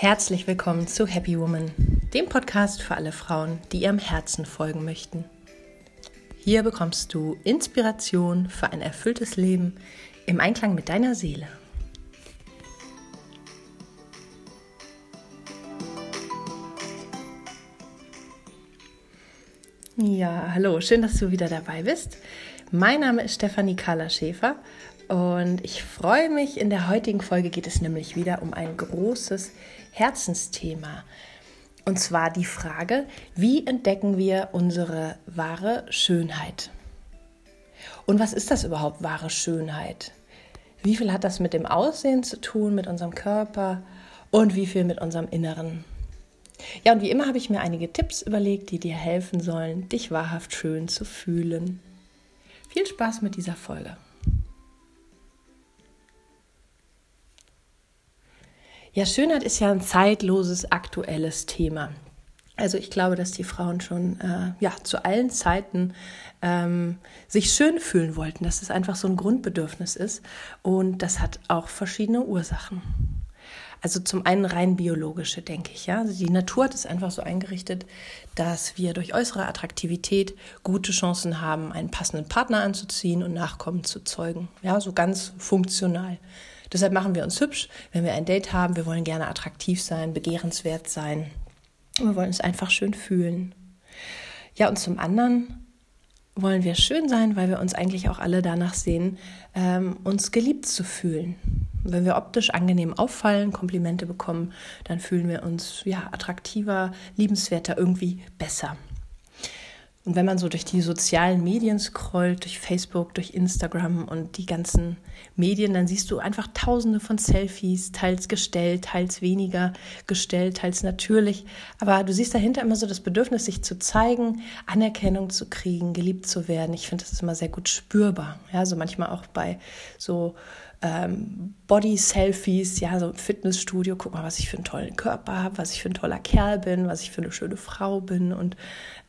Herzlich willkommen zu Happy Woman, dem Podcast für alle Frauen, die ihrem Herzen folgen möchten. Hier bekommst du Inspiration für ein erfülltes Leben im Einklang mit deiner Seele. Ja, hallo, schön, dass du wieder dabei bist. Mein Name ist Stefanie Kahler Schäfer und ich freue mich. In der heutigen Folge geht es nämlich wieder um ein großes Herzensthema. Und zwar die Frage, wie entdecken wir unsere wahre Schönheit? Und was ist das überhaupt, wahre Schönheit? Wie viel hat das mit dem Aussehen zu tun, mit unserem Körper und wie viel mit unserem Inneren? Ja, und wie immer habe ich mir einige Tipps überlegt, die dir helfen sollen, dich wahrhaft schön zu fühlen. Viel Spaß mit dieser Folge. Ja, Schönheit ist ja ein zeitloses, aktuelles Thema. Also ich glaube, dass die Frauen schon äh, ja, zu allen Zeiten ähm, sich schön fühlen wollten, dass es einfach so ein Grundbedürfnis ist. Und das hat auch verschiedene Ursachen. Also zum einen rein biologische, denke ich. Ja? Also die Natur hat es einfach so eingerichtet, dass wir durch äußere Attraktivität gute Chancen haben, einen passenden Partner anzuziehen und Nachkommen zu zeugen. Ja, so ganz funktional. Deshalb machen wir uns hübsch, wenn wir ein Date haben. Wir wollen gerne attraktiv sein, begehrenswert sein. Wir wollen uns einfach schön fühlen. Ja, und zum anderen wollen wir schön sein, weil wir uns eigentlich auch alle danach sehen, ähm, uns geliebt zu fühlen. Wenn wir optisch angenehm auffallen, Komplimente bekommen, dann fühlen wir uns ja attraktiver, liebenswerter, irgendwie besser. Und wenn man so durch die sozialen Medien scrollt, durch Facebook, durch Instagram und die ganzen Medien, dann siehst du einfach tausende von Selfies, teils gestellt, teils weniger gestellt, teils natürlich. Aber du siehst dahinter immer so das Bedürfnis, sich zu zeigen, Anerkennung zu kriegen, geliebt zu werden. Ich finde, das ist immer sehr gut spürbar. Ja, so manchmal auch bei so ähm, Body-Selfies, ja, so Fitnessstudio, guck mal, was ich für einen tollen Körper habe, was ich für ein toller Kerl bin, was ich für eine schöne Frau bin. Und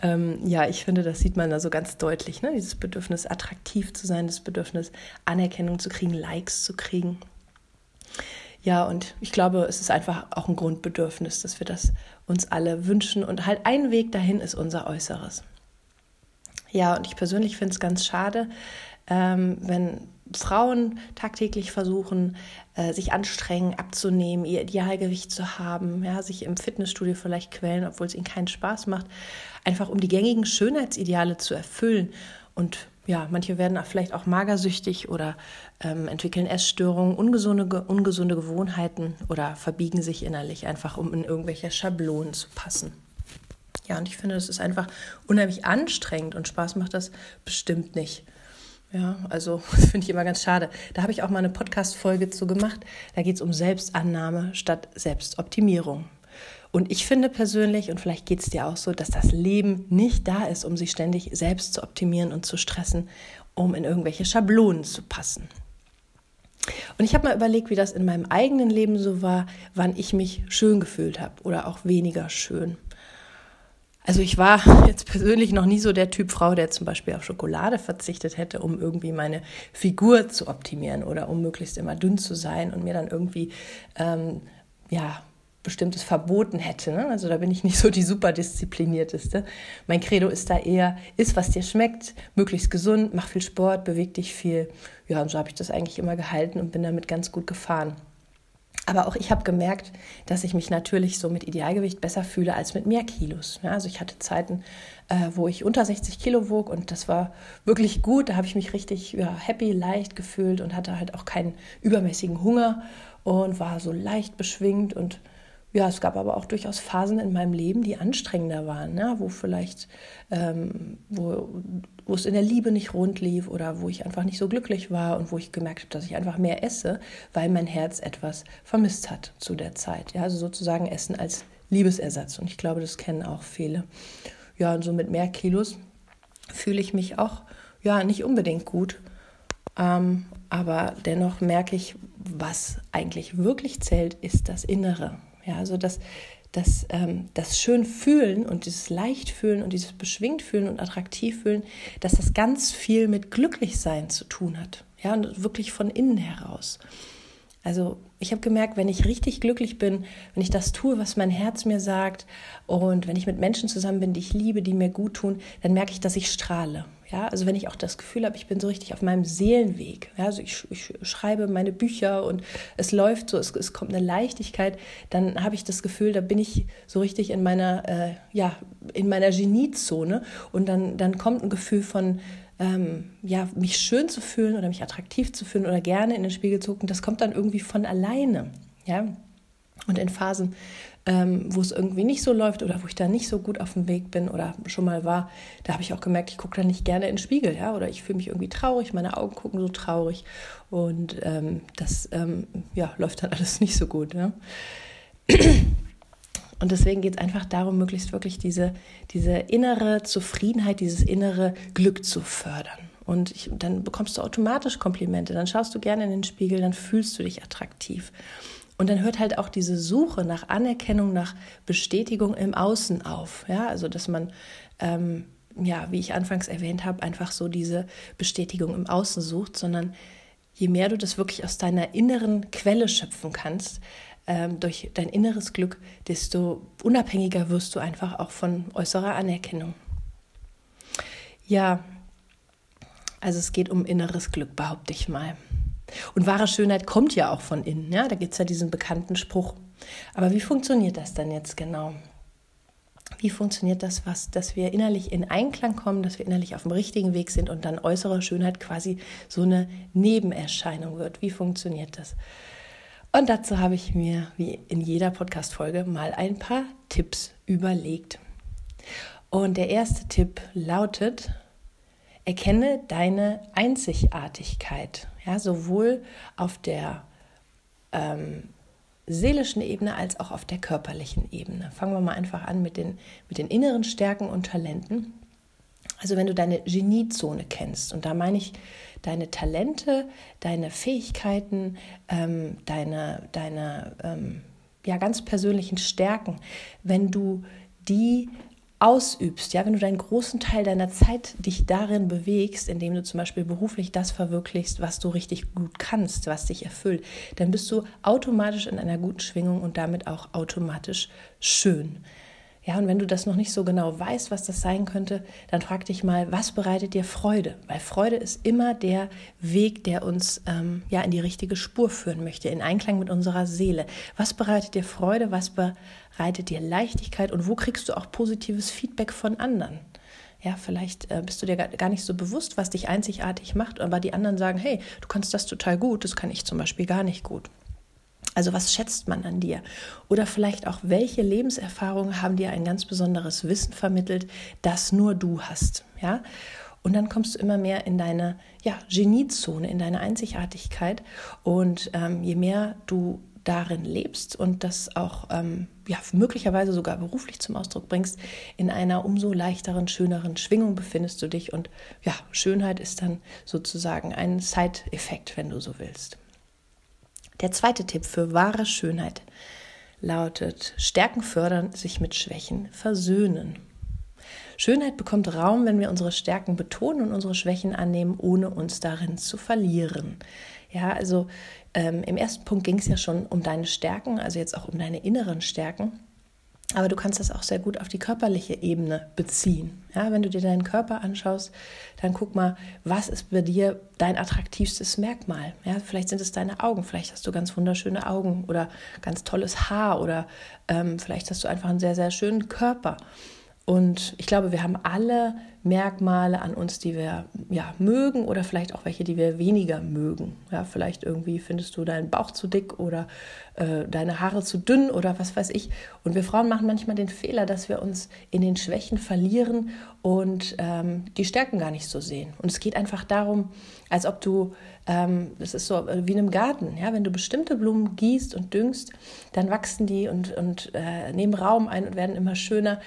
ähm, ja, ich finde, das sieht man da so ganz deutlich, ne? dieses Bedürfnis, attraktiv zu sein, das Bedürfnis, Anerkennung zu kriegen, Likes zu kriegen. Ja, und ich glaube, es ist einfach auch ein Grundbedürfnis, dass wir das uns alle wünschen. Und halt ein Weg dahin ist unser Äußeres. Ja, und ich persönlich finde es ganz schade, ähm, wenn Frauen tagtäglich versuchen, äh, sich anstrengen, abzunehmen, ihr Idealgewicht zu haben, ja, sich im Fitnessstudio vielleicht quälen, obwohl es ihnen keinen Spaß macht, einfach um die gängigen Schönheitsideale zu erfüllen. Und ja, manche werden vielleicht auch magersüchtig oder ähm, entwickeln Essstörungen, ungesunde, ungesunde Gewohnheiten oder verbiegen sich innerlich einfach, um in irgendwelche Schablonen zu passen. Ja, und ich finde, das ist einfach unheimlich anstrengend und Spaß macht das bestimmt nicht. Ja, also das finde ich immer ganz schade. Da habe ich auch mal eine Podcast-Folge zu gemacht. Da geht es um Selbstannahme statt Selbstoptimierung. Und ich finde persönlich, und vielleicht geht es dir auch so, dass das Leben nicht da ist, um sich ständig selbst zu optimieren und zu stressen, um in irgendwelche Schablonen zu passen. Und ich habe mal überlegt, wie das in meinem eigenen Leben so war, wann ich mich schön gefühlt habe oder auch weniger schön. Also ich war jetzt persönlich noch nie so der Typ Frau, der zum Beispiel auf Schokolade verzichtet hätte, um irgendwie meine Figur zu optimieren oder um möglichst immer dünn zu sein und mir dann irgendwie ähm, ja bestimmtes verboten hätte. Ne? Also da bin ich nicht so die super disziplinierteste. Mein Credo ist da eher, iss was dir schmeckt, möglichst gesund, mach viel Sport, beweg dich viel. Ja, und so habe ich das eigentlich immer gehalten und bin damit ganz gut gefahren. Aber auch ich habe gemerkt, dass ich mich natürlich so mit Idealgewicht besser fühle als mit mehr Kilos. Ja, also ich hatte Zeiten, äh, wo ich unter 60 Kilo wog und das war wirklich gut. Da habe ich mich richtig ja, happy, leicht gefühlt und hatte halt auch keinen übermäßigen Hunger und war so leicht beschwingt und ja, es gab aber auch durchaus Phasen in meinem Leben, die anstrengender waren, ne? wo vielleicht, ähm, wo, wo es in der Liebe nicht rund lief oder wo ich einfach nicht so glücklich war und wo ich gemerkt habe, dass ich einfach mehr esse, weil mein Herz etwas vermisst hat zu der Zeit. Ja, also sozusagen Essen als Liebesersatz. Und ich glaube, das kennen auch viele. Ja, und so mit mehr Kilos fühle ich mich auch, ja, nicht unbedingt gut. Ähm, aber dennoch merke ich, was eigentlich wirklich zählt, ist das Innere. Ja, also das, das, ähm, das schön fühlen und dieses leicht fühlen und dieses beschwingt fühlen und attraktiv fühlen, dass das ganz viel mit Glücklichsein zu tun hat. Ja, und wirklich von innen heraus. Also ich habe gemerkt, wenn ich richtig glücklich bin, wenn ich das tue, was mein Herz mir sagt und wenn ich mit Menschen zusammen bin, die ich liebe, die mir gut tun, dann merke ich, dass ich strahle. Ja, also wenn ich auch das Gefühl habe, ich bin so richtig auf meinem Seelenweg. Ja, also ich, ich schreibe meine Bücher und es läuft so, es, es kommt eine Leichtigkeit, dann habe ich das Gefühl, da bin ich so richtig in meiner, äh, ja, in meiner Geniezone und dann, dann kommt ein Gefühl von ähm, ja, mich schön zu fühlen oder mich attraktiv zu fühlen oder gerne in den Spiegel zu gucken, das kommt dann irgendwie von alleine. Ja? Und in Phasen, ähm, wo es irgendwie nicht so läuft oder wo ich da nicht so gut auf dem Weg bin oder schon mal war, da habe ich auch gemerkt, ich gucke da nicht gerne in den Spiegel, ja, oder ich fühle mich irgendwie traurig, meine Augen gucken so traurig und ähm, das ähm, ja, läuft dann alles nicht so gut. Ja? Und deswegen geht es einfach darum, möglichst wirklich diese, diese innere Zufriedenheit, dieses innere Glück zu fördern. Und ich, dann bekommst du automatisch Komplimente, dann schaust du gerne in den Spiegel, dann fühlst du dich attraktiv. Und dann hört halt auch diese Suche nach Anerkennung, nach Bestätigung im Außen auf. Ja, also dass man, ähm, ja, wie ich anfangs erwähnt habe, einfach so diese Bestätigung im Außen sucht, sondern je mehr du das wirklich aus deiner inneren Quelle schöpfen kannst, ähm, durch dein inneres Glück, desto unabhängiger wirst du einfach auch von äußerer Anerkennung. Ja, also es geht um inneres Glück, behaupte ich mal. Und wahre Schönheit kommt ja auch von innen. Ja? Da gibt es ja diesen bekannten Spruch. Aber wie funktioniert das dann jetzt genau? Wie funktioniert das, was, dass wir innerlich in Einklang kommen, dass wir innerlich auf dem richtigen Weg sind und dann äußere Schönheit quasi so eine Nebenerscheinung wird? Wie funktioniert das? Und dazu habe ich mir, wie in jeder Podcast-Folge, mal ein paar Tipps überlegt. Und der erste Tipp lautet, erkenne deine Einzigartigkeit, ja, sowohl auf der ähm, seelischen Ebene als auch auf der körperlichen Ebene. Fangen wir mal einfach an mit den, mit den inneren Stärken und Talenten. Also wenn du deine Geniezone kennst, und da meine ich deine Talente, deine Fähigkeiten, ähm, deine, deine ähm, ja, ganz persönlichen Stärken, wenn du die ausübst, ja, wenn du deinen großen Teil deiner Zeit dich darin bewegst, indem du zum Beispiel beruflich das verwirklichst, was du richtig gut kannst, was dich erfüllt, dann bist du automatisch in einer guten Schwingung und damit auch automatisch schön. Ja, und wenn du das noch nicht so genau weißt, was das sein könnte, dann frag dich mal, was bereitet dir Freude? Weil Freude ist immer der Weg, der uns ähm, ja in die richtige Spur führen möchte, in Einklang mit unserer Seele. Was bereitet dir Freude? Was bereitet dir Leichtigkeit? Und wo kriegst du auch positives Feedback von anderen? Ja, vielleicht äh, bist du dir gar nicht so bewusst, was dich einzigartig macht, aber die anderen sagen, hey, du kannst das total gut, das kann ich zum Beispiel gar nicht gut. Also was schätzt man an dir? Oder vielleicht auch, welche Lebenserfahrungen haben dir ein ganz besonderes Wissen vermittelt, das nur du hast? Ja? Und dann kommst du immer mehr in deine ja, Geniezone, in deine Einzigartigkeit. Und ähm, je mehr du darin lebst und das auch ähm, ja, möglicherweise sogar beruflich zum Ausdruck bringst, in einer umso leichteren, schöneren Schwingung befindest du dich. Und ja, Schönheit ist dann sozusagen ein Side-Effekt, wenn du so willst. Der zweite Tipp für wahre Schönheit lautet, Stärken fördern, sich mit Schwächen versöhnen. Schönheit bekommt Raum, wenn wir unsere Stärken betonen und unsere Schwächen annehmen, ohne uns darin zu verlieren. Ja, also ähm, im ersten Punkt ging es ja schon um deine Stärken, also jetzt auch um deine inneren Stärken. Aber du kannst das auch sehr gut auf die körperliche Ebene beziehen. Ja, wenn du dir deinen Körper anschaust, dann guck mal, was ist bei dir dein attraktivstes Merkmal? Ja, vielleicht sind es deine Augen, vielleicht hast du ganz wunderschöne Augen oder ganz tolles Haar oder ähm, vielleicht hast du einfach einen sehr, sehr schönen Körper. Und ich glaube, wir haben alle Merkmale an uns, die wir ja, mögen oder vielleicht auch welche, die wir weniger mögen. Ja, vielleicht irgendwie findest du deinen Bauch zu dick oder äh, deine Haare zu dünn oder was weiß ich. Und wir Frauen machen manchmal den Fehler, dass wir uns in den Schwächen verlieren und ähm, die Stärken gar nicht so sehen. Und es geht einfach darum, als ob du, ähm, das ist so wie in einem Garten, ja, wenn du bestimmte Blumen gießt und düngst, dann wachsen die und, und äh, nehmen Raum ein und werden immer schöner.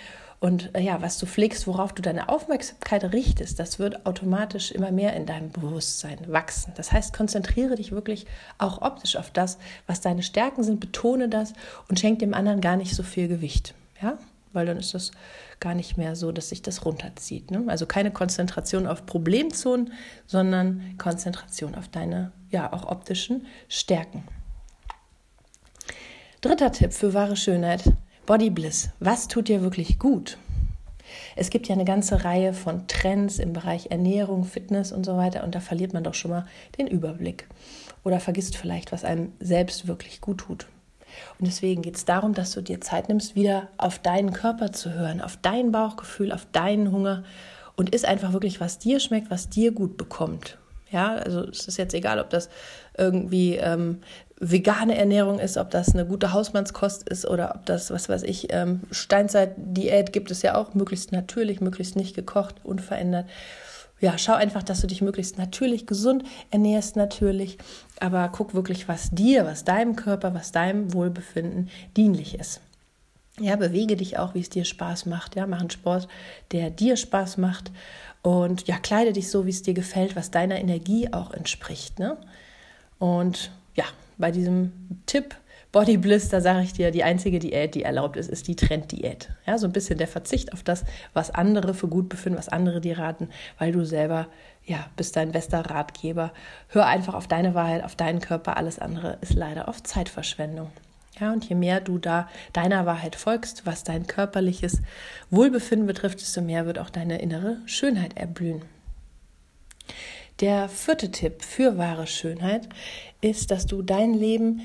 Und äh, ja, was du pflegst, worauf du deine Aufmerksamkeit richtest, das wird automatisch immer mehr in deinem Bewusstsein wachsen. Das heißt, konzentriere dich wirklich auch optisch auf das, was deine Stärken sind, betone das und schenk dem anderen gar nicht so viel Gewicht. Ja, weil dann ist das gar nicht mehr so, dass sich das runterzieht. Ne? Also keine Konzentration auf Problemzonen, sondern Konzentration auf deine, ja, auch optischen Stärken. Dritter Tipp für wahre Schönheit, Body Bliss. Was tut dir wirklich gut? Es gibt ja eine ganze Reihe von Trends im Bereich Ernährung, Fitness und so weiter und da verliert man doch schon mal den Überblick oder vergisst vielleicht, was einem selbst wirklich gut tut. Und deswegen geht es darum, dass du dir Zeit nimmst, wieder auf deinen Körper zu hören, auf dein Bauchgefühl, auf deinen Hunger und isst einfach wirklich, was dir schmeckt, was dir gut bekommt. Ja, also es ist jetzt egal, ob das irgendwie ähm, vegane Ernährung ist, ob das eine gute Hausmannskost ist oder ob das, was weiß ich, ähm, Steinzeit-Diät gibt es ja auch, möglichst natürlich, möglichst nicht gekocht, unverändert. Ja, schau einfach, dass du dich möglichst natürlich gesund ernährst, natürlich, aber guck wirklich, was dir, was deinem Körper, was deinem Wohlbefinden dienlich ist. Ja, bewege dich auch, wie es dir Spaß macht. Ja, mach einen Sport, der dir Spaß macht. Und ja, kleide dich so, wie es dir gefällt, was deiner Energie auch entspricht. Ne? Und ja, bei diesem Tipp Body Bliss, da sage ich dir, die einzige Diät, die erlaubt ist, ist die Trenddiät. Ja, so ein bisschen der Verzicht auf das, was andere für gut befinden, was andere dir raten, weil du selber, ja, bist dein bester Ratgeber. Hör einfach auf deine Wahrheit, auf deinen Körper. Alles andere ist leider oft Zeitverschwendung. Ja, und je mehr du da deiner Wahrheit folgst, was dein körperliches Wohlbefinden betrifft, desto mehr wird auch deine innere Schönheit erblühen. Der vierte Tipp für wahre Schönheit ist, dass du dein Leben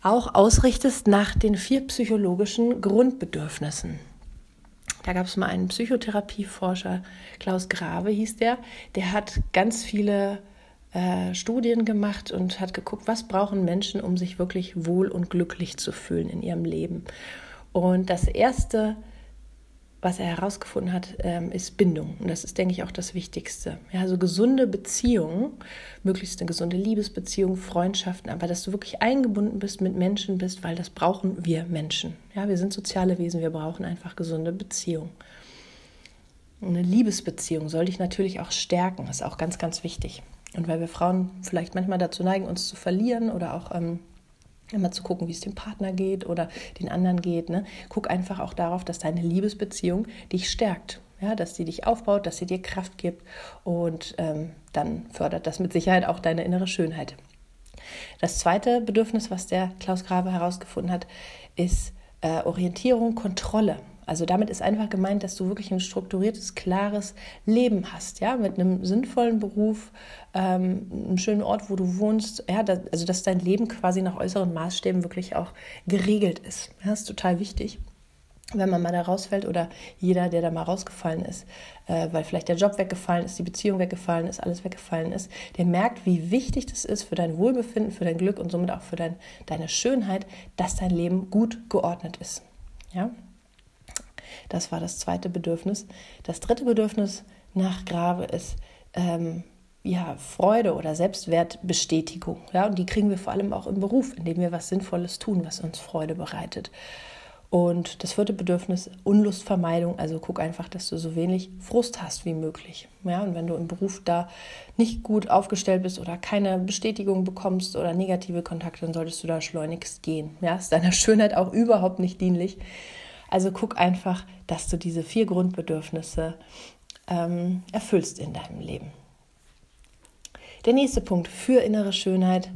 auch ausrichtest nach den vier psychologischen Grundbedürfnissen. Da gab es mal einen Psychotherapieforscher, Klaus Grave hieß der, der hat ganz viele äh, Studien gemacht und hat geguckt, was brauchen Menschen, um sich wirklich wohl und glücklich zu fühlen in ihrem Leben. Und das erste, was er herausgefunden hat, ähm, ist Bindung. Und das ist, denke ich, auch das Wichtigste. Ja, also gesunde Beziehungen, möglichst eine gesunde Liebesbeziehung, Freundschaften, aber dass du wirklich eingebunden bist mit Menschen bist, weil das brauchen wir Menschen. Ja, wir sind soziale Wesen, wir brauchen einfach gesunde Beziehungen. Eine Liebesbeziehung soll dich natürlich auch stärken, ist auch ganz, ganz wichtig. Und weil wir Frauen vielleicht manchmal dazu neigen, uns zu verlieren oder auch ähm, immer zu gucken, wie es dem Partner geht oder den anderen geht, ne? guck einfach auch darauf, dass deine Liebesbeziehung dich stärkt. Ja, dass sie dich aufbaut, dass sie dir Kraft gibt und ähm, dann fördert das mit Sicherheit auch deine innere Schönheit. Das zweite Bedürfnis, was der Klaus Grabe herausgefunden hat, ist äh, Orientierung, Kontrolle. Also damit ist einfach gemeint, dass du wirklich ein strukturiertes, klares Leben hast, ja, mit einem sinnvollen Beruf, ähm, einem schönen Ort, wo du wohnst, ja, da, also dass dein Leben quasi nach äußeren Maßstäben wirklich auch geregelt ist. Ja, das ist total wichtig wenn man mal da rausfällt oder jeder, der da mal rausgefallen ist, äh, weil vielleicht der Job weggefallen ist, die Beziehung weggefallen ist, alles weggefallen ist, der merkt, wie wichtig das ist für dein Wohlbefinden, für dein Glück und somit auch für dein, deine Schönheit, dass dein Leben gut geordnet ist. Ja? Das war das zweite Bedürfnis. Das dritte Bedürfnis nach Grave ist ähm, ja, Freude oder Selbstwertbestätigung. Ja, und die kriegen wir vor allem auch im Beruf, indem wir was Sinnvolles tun, was uns Freude bereitet. Und das vierte Bedürfnis, Unlustvermeidung. Also guck einfach, dass du so wenig Frust hast wie möglich. Ja, und wenn du im Beruf da nicht gut aufgestellt bist oder keine Bestätigung bekommst oder negative Kontakte, dann solltest du da schleunigst gehen. Ja, ist deiner Schönheit auch überhaupt nicht dienlich. Also guck einfach, dass du diese vier Grundbedürfnisse ähm, erfüllst in deinem Leben. Der nächste Punkt für innere Schönheit.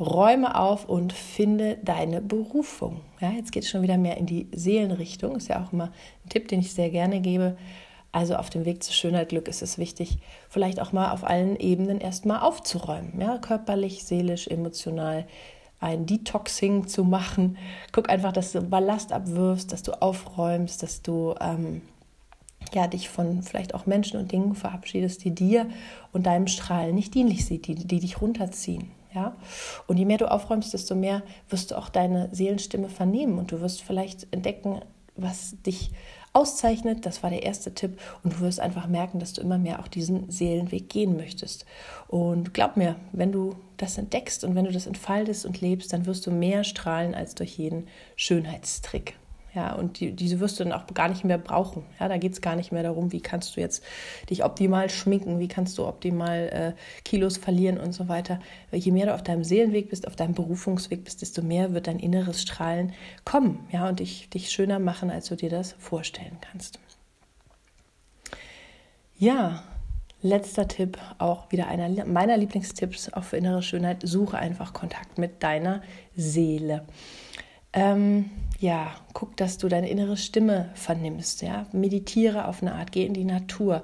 Räume auf und finde deine Berufung. Ja, jetzt geht es schon wieder mehr in die Seelenrichtung. Ist ja auch immer ein Tipp, den ich sehr gerne gebe. Also auf dem Weg zu Schönheit, Glück ist es wichtig, vielleicht auch mal auf allen Ebenen erstmal aufzuräumen. Ja, körperlich, seelisch, emotional, ein Detoxing zu machen. Guck einfach, dass du Ballast abwirfst, dass du aufräumst, dass du ähm, ja, dich von vielleicht auch Menschen und Dingen verabschiedest, die dir und deinem Strahlen nicht dienlich sind, die, die dich runterziehen. Ja? Und je mehr du aufräumst, desto mehr wirst du auch deine Seelenstimme vernehmen und du wirst vielleicht entdecken, was dich auszeichnet. Das war der erste Tipp. Und du wirst einfach merken, dass du immer mehr auch diesen Seelenweg gehen möchtest. Und glaub mir, wenn du das entdeckst und wenn du das entfaltest und lebst, dann wirst du mehr strahlen als durch jeden Schönheitstrick. Ja, und die, diese wirst du dann auch gar nicht mehr brauchen. Ja, da geht es gar nicht mehr darum, wie kannst du jetzt dich optimal schminken, wie kannst du optimal äh, Kilos verlieren und so weiter. Je mehr du auf deinem Seelenweg bist, auf deinem Berufungsweg bist, desto mehr wird dein inneres Strahlen kommen, ja, und dich, dich schöner machen, als du dir das vorstellen kannst. Ja, letzter Tipp, auch wieder einer meiner Lieblingstipps, auch für innere Schönheit, suche einfach Kontakt mit deiner Seele. Ähm, ja, guck, dass du deine innere Stimme vernimmst. Ja? Meditiere auf eine Art, geh in die Natur.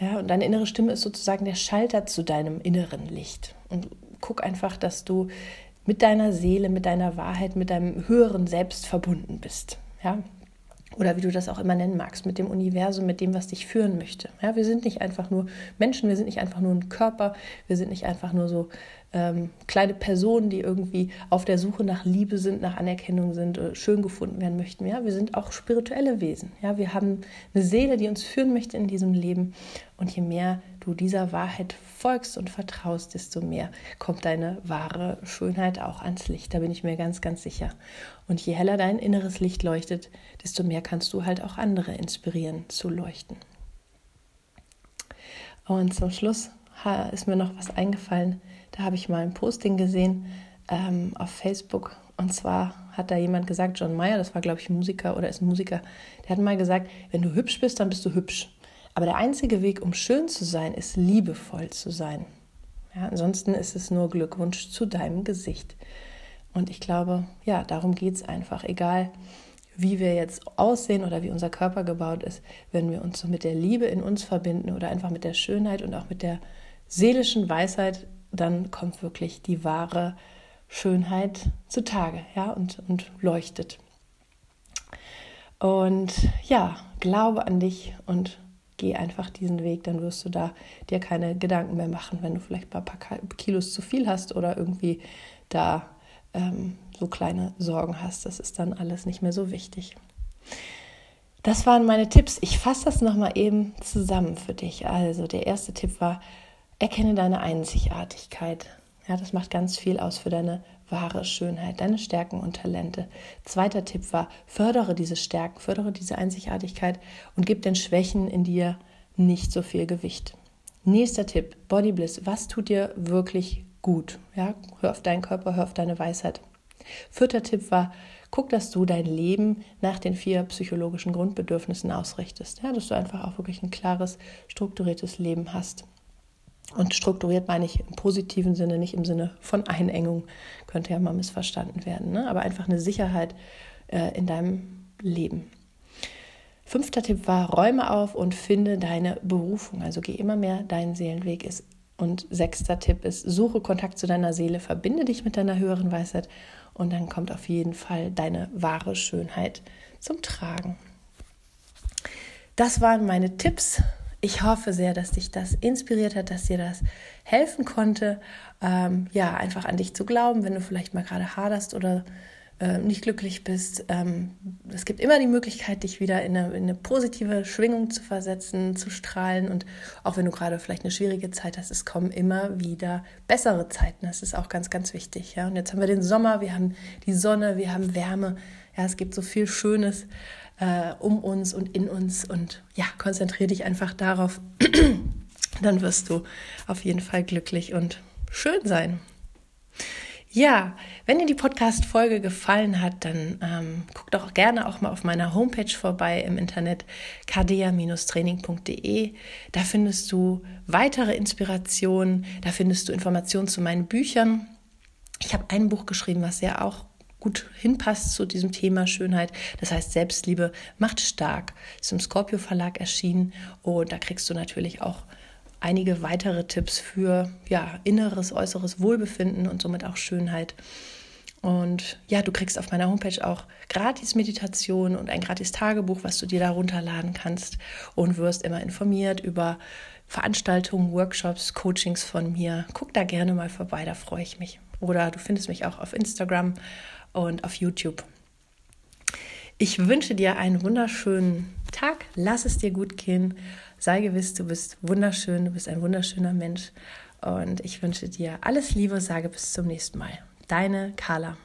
Ja? Und deine innere Stimme ist sozusagen der Schalter zu deinem inneren Licht. Und guck einfach, dass du mit deiner Seele, mit deiner Wahrheit, mit deinem höheren Selbst verbunden bist. Ja? Oder wie du das auch immer nennen magst, mit dem Universum, mit dem, was dich führen möchte. Ja, wir sind nicht einfach nur Menschen, wir sind nicht einfach nur ein Körper, wir sind nicht einfach nur so ähm, kleine Personen, die irgendwie auf der Suche nach Liebe sind, nach Anerkennung sind, äh, schön gefunden werden möchten. Ja, wir sind auch spirituelle Wesen. Ja, wir haben eine Seele, die uns führen möchte in diesem Leben. Und je mehr du dieser Wahrheit folgst und vertraust, desto mehr kommt deine wahre Schönheit auch ans Licht. Da bin ich mir ganz, ganz sicher. Und je heller dein inneres Licht leuchtet, desto mehr kannst du halt auch andere inspirieren zu leuchten. Und zum Schluss ist mir noch was eingefallen. Da habe ich mal ein Posting gesehen ähm, auf Facebook. Und zwar hat da jemand gesagt, John Mayer, das war glaube ich Musiker oder ist ein Musiker, der hat mal gesagt, wenn du hübsch bist, dann bist du hübsch. Aber der einzige Weg, um schön zu sein, ist liebevoll zu sein. Ja, ansonsten ist es nur Glückwunsch zu deinem Gesicht. Und ich glaube, ja, darum geht es einfach. Egal, wie wir jetzt aussehen oder wie unser Körper gebaut ist, wenn wir uns so mit der Liebe in uns verbinden oder einfach mit der Schönheit und auch mit der seelischen Weisheit, dann kommt wirklich die wahre Schönheit zutage ja, und, und leuchtet. Und ja, glaube an dich und geh einfach diesen Weg, dann wirst du da dir keine Gedanken mehr machen, wenn du vielleicht ein paar Kilos zu viel hast oder irgendwie da ähm, so kleine Sorgen hast. Das ist dann alles nicht mehr so wichtig. Das waren meine Tipps. Ich fasse das nochmal eben zusammen für dich. Also der erste Tipp war, Erkenne deine Einzigartigkeit. Ja, das macht ganz viel aus für deine wahre Schönheit, deine Stärken und Talente. Zweiter Tipp war, fördere diese Stärken, fördere diese Einzigartigkeit und gib den Schwächen in dir nicht so viel Gewicht. Nächster Tipp, Body Bliss. Was tut dir wirklich gut? Ja, hör auf deinen Körper, hör auf deine Weisheit. Vierter Tipp war, guck, dass du dein Leben nach den vier psychologischen Grundbedürfnissen ausrichtest. Ja, dass du einfach auch wirklich ein klares, strukturiertes Leben hast. Und strukturiert meine ich im positiven Sinne, nicht im Sinne von Einengung, könnte ja mal missverstanden werden, ne? aber einfach eine Sicherheit äh, in deinem Leben. Fünfter Tipp war, räume auf und finde deine Berufung. Also geh immer mehr deinen Seelenweg ist. Und sechster Tipp ist, suche Kontakt zu deiner Seele, verbinde dich mit deiner höheren Weisheit und dann kommt auf jeden Fall deine wahre Schönheit zum Tragen. Das waren meine Tipps ich hoffe sehr, dass dich das inspiriert hat, dass dir das helfen konnte, ähm, ja, einfach an dich zu glauben, wenn du vielleicht mal gerade haderst oder äh, nicht glücklich bist. Ähm, es gibt immer die Möglichkeit, dich wieder in eine, in eine, positive Schwingung zu versetzen, zu strahlen. Und auch wenn du gerade vielleicht eine schwierige Zeit hast, es kommen immer wieder bessere Zeiten. Das ist auch ganz, ganz wichtig. Ja? Und jetzt haben wir den Sommer, wir haben die Sonne, wir haben Wärme. Ja, es gibt so viel Schönes äh, um uns und in uns. Und ja, konzentriere dich einfach darauf. Dann wirst du auf jeden Fall glücklich und schön sein. Ja, wenn dir die Podcast-Folge gefallen hat, dann ähm, guck doch gerne auch mal auf meiner Homepage vorbei im Internet kardea-training.de. Da findest du weitere Inspirationen, da findest du Informationen zu meinen Büchern. Ich habe ein Buch geschrieben, was ja auch gut hinpasst zu diesem Thema Schönheit. Das heißt, Selbstliebe macht stark. Ist im Scorpio Verlag erschienen und da kriegst du natürlich auch einige weitere Tipps für ja, inneres, äußeres Wohlbefinden und somit auch Schönheit. Und ja, du kriegst auf meiner Homepage auch gratis Meditation und ein gratis Tagebuch, was du dir da runterladen kannst und wirst immer informiert über Veranstaltungen, Workshops, Coachings von mir. Guck da gerne mal vorbei, da freue ich mich. Oder du findest mich auch auf Instagram und auf YouTube. Ich wünsche dir einen wunderschönen Tag. Lass es dir gut gehen. Sei gewiss, du bist wunderschön, du bist ein wunderschöner Mensch. Und ich wünsche dir alles Liebe, sage bis zum nächsten Mal. Deine Carla.